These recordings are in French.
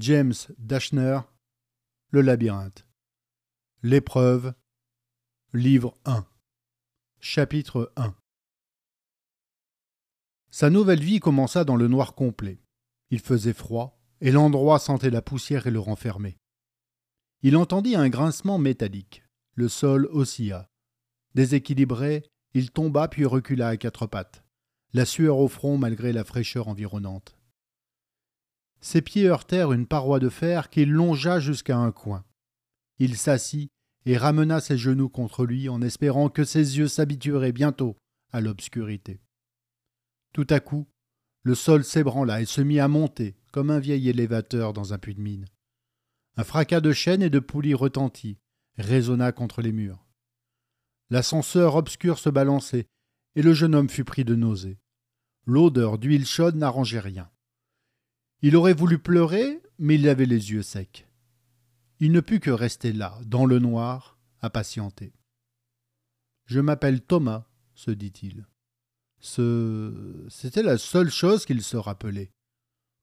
James Dashner, Le labyrinthe. L'épreuve, livre 1. Chapitre 1. Sa nouvelle vie commença dans le noir complet. Il faisait froid, et l'endroit sentait la poussière et le renfermait. Il entendit un grincement métallique. Le sol oscilla. Déséquilibré, il tomba puis recula à quatre pattes, la sueur au front malgré la fraîcheur environnante. Ses pieds heurtèrent une paroi de fer qui longea jusqu'à un coin. Il s'assit et ramena ses genoux contre lui en espérant que ses yeux s'habitueraient bientôt à l'obscurité. Tout à coup, le sol s'ébranla et se mit à monter comme un vieil élévateur dans un puits de mine. Un fracas de chaînes et de poulies retentit, résonna contre les murs. L'ascenseur obscur se balançait, et le jeune homme fut pris de nausée. L'odeur d'huile chaude n'arrangeait rien. Il aurait voulu pleurer, mais il avait les yeux secs. Il ne put que rester là, dans le noir, à patienter. Je m'appelle Thomas, se dit-il. Ce... C'était la seule chose qu'il se rappelait.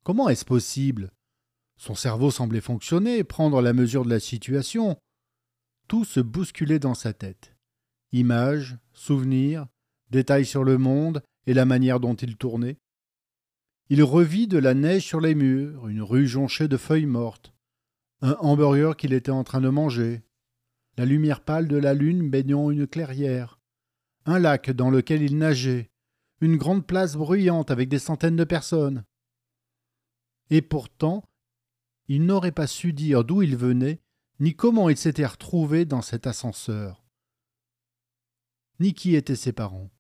Comment est-ce possible? Son cerveau semblait fonctionner, prendre la mesure de la situation. Tout se bousculait dans sa tête. Images, souvenirs, détails sur le monde et la manière dont il tournait. Il revit de la neige sur les murs, une rue jonchée de feuilles mortes, un hamburger qu'il était en train de manger, la lumière pâle de la lune baignant une clairière, un lac dans lequel il nageait, une grande place bruyante avec des centaines de personnes. Et pourtant, il n'aurait pas su dire d'où il venait, ni comment il s'était retrouvé dans cet ascenseur, ni qui étaient ses parents.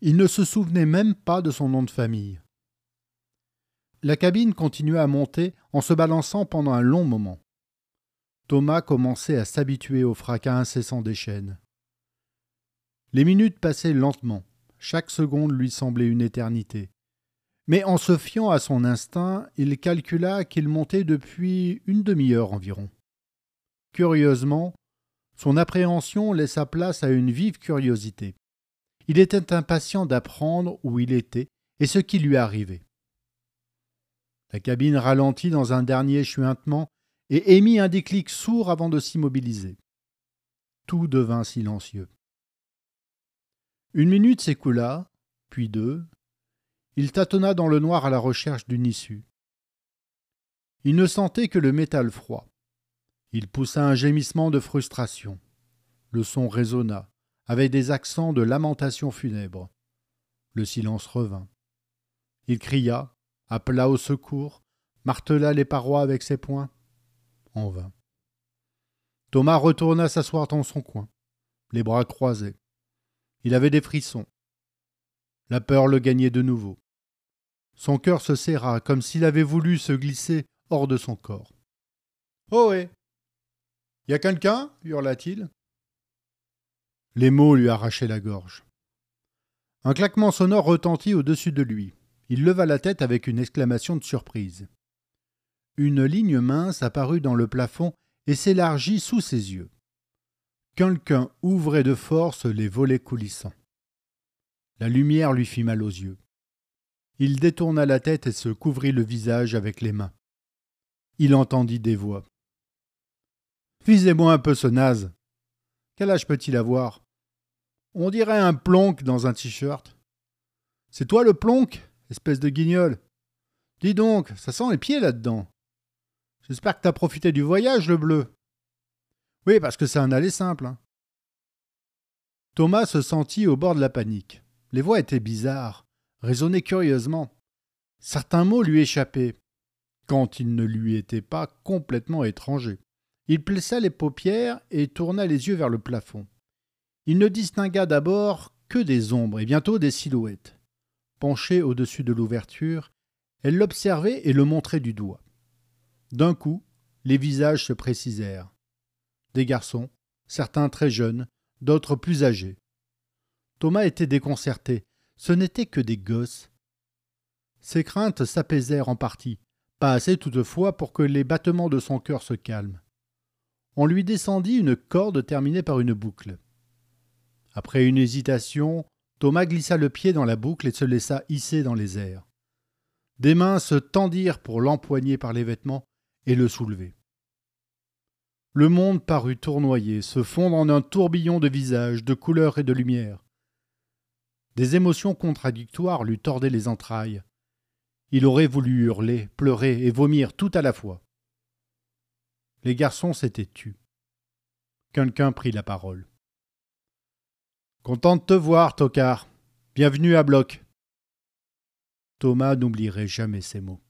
Il ne se souvenait même pas de son nom de famille. La cabine continua à monter en se balançant pendant un long moment. Thomas commençait à s'habituer au fracas incessant des chaînes. Les minutes passaient lentement, chaque seconde lui semblait une éternité. Mais en se fiant à son instinct, il calcula qu'il montait depuis une demi-heure environ. Curieusement, son appréhension laissa place à une vive curiosité. Il était impatient d'apprendre où il était et ce qui lui arrivait. La cabine ralentit dans un dernier chuintement et émit un déclic sourd avant de s'immobiliser. Tout devint silencieux. Une minute s'écoula, puis deux. Il tâtonna dans le noir à la recherche d'une issue. Il ne sentait que le métal froid. Il poussa un gémissement de frustration. Le son résonna, avec des accents de lamentation funèbre. Le silence revint. Il cria, appela au secours, martela les parois avec ses poings. En vain. Thomas retourna s'asseoir dans son coin, les bras croisés. Il avait des frissons. La peur le gagnait de nouveau. Son cœur se serra comme s'il avait voulu se glisser hors de son corps. Ohé Y a quelqu'un? hurla-t-il. Les mots lui arrachaient la gorge. Un claquement sonore retentit au-dessus de lui. Il leva la tête avec une exclamation de surprise. Une ligne mince apparut dans le plafond et s'élargit sous ses yeux. Quelqu'un ouvrait de force les volets coulissants. La lumière lui fit mal aux yeux. Il détourna la tête et se couvrit le visage avec les mains. Il entendit des voix. Visez-moi un peu ce naze. Quel âge peut-il avoir? On dirait un plonk dans un t-shirt. C'est toi le plonk? Espèce de guignol. Dis donc, ça sent les pieds là-dedans. J'espère que t'as profité du voyage, le bleu. Oui, parce que c'est un aller simple. Hein. Thomas se sentit au bord de la panique. Les voix étaient bizarres, résonnaient curieusement. Certains mots lui échappaient, quand ils ne lui étaient pas complètement étrangers. Il plissa les paupières et tourna les yeux vers le plafond. Il ne distingua d'abord que des ombres et bientôt des silhouettes. Penchée au-dessus de l'ouverture, elle l'observait et le montrait du doigt. D'un coup, les visages se précisèrent. Des garçons, certains très jeunes, d'autres plus âgés. Thomas était déconcerté. Ce n'étaient que des gosses. Ses craintes s'apaisèrent en partie, pas assez toutefois pour que les battements de son cœur se calment. On lui descendit une corde terminée par une boucle. Après une hésitation, Thomas glissa le pied dans la boucle et se laissa hisser dans les airs. Des mains se tendirent pour l'empoigner par les vêtements, et le soulever. Le monde parut tournoyer, se fondre en un tourbillon de visages, de couleurs et de lumière. Des émotions contradictoires lui tordaient les entrailles. Il aurait voulu hurler, pleurer et vomir tout à la fois. Les garçons s'étaient tus. Quelqu'un prit la parole. Content de te voir, tocard. Bienvenue à bloc. Thomas n'oublierait jamais ces mots.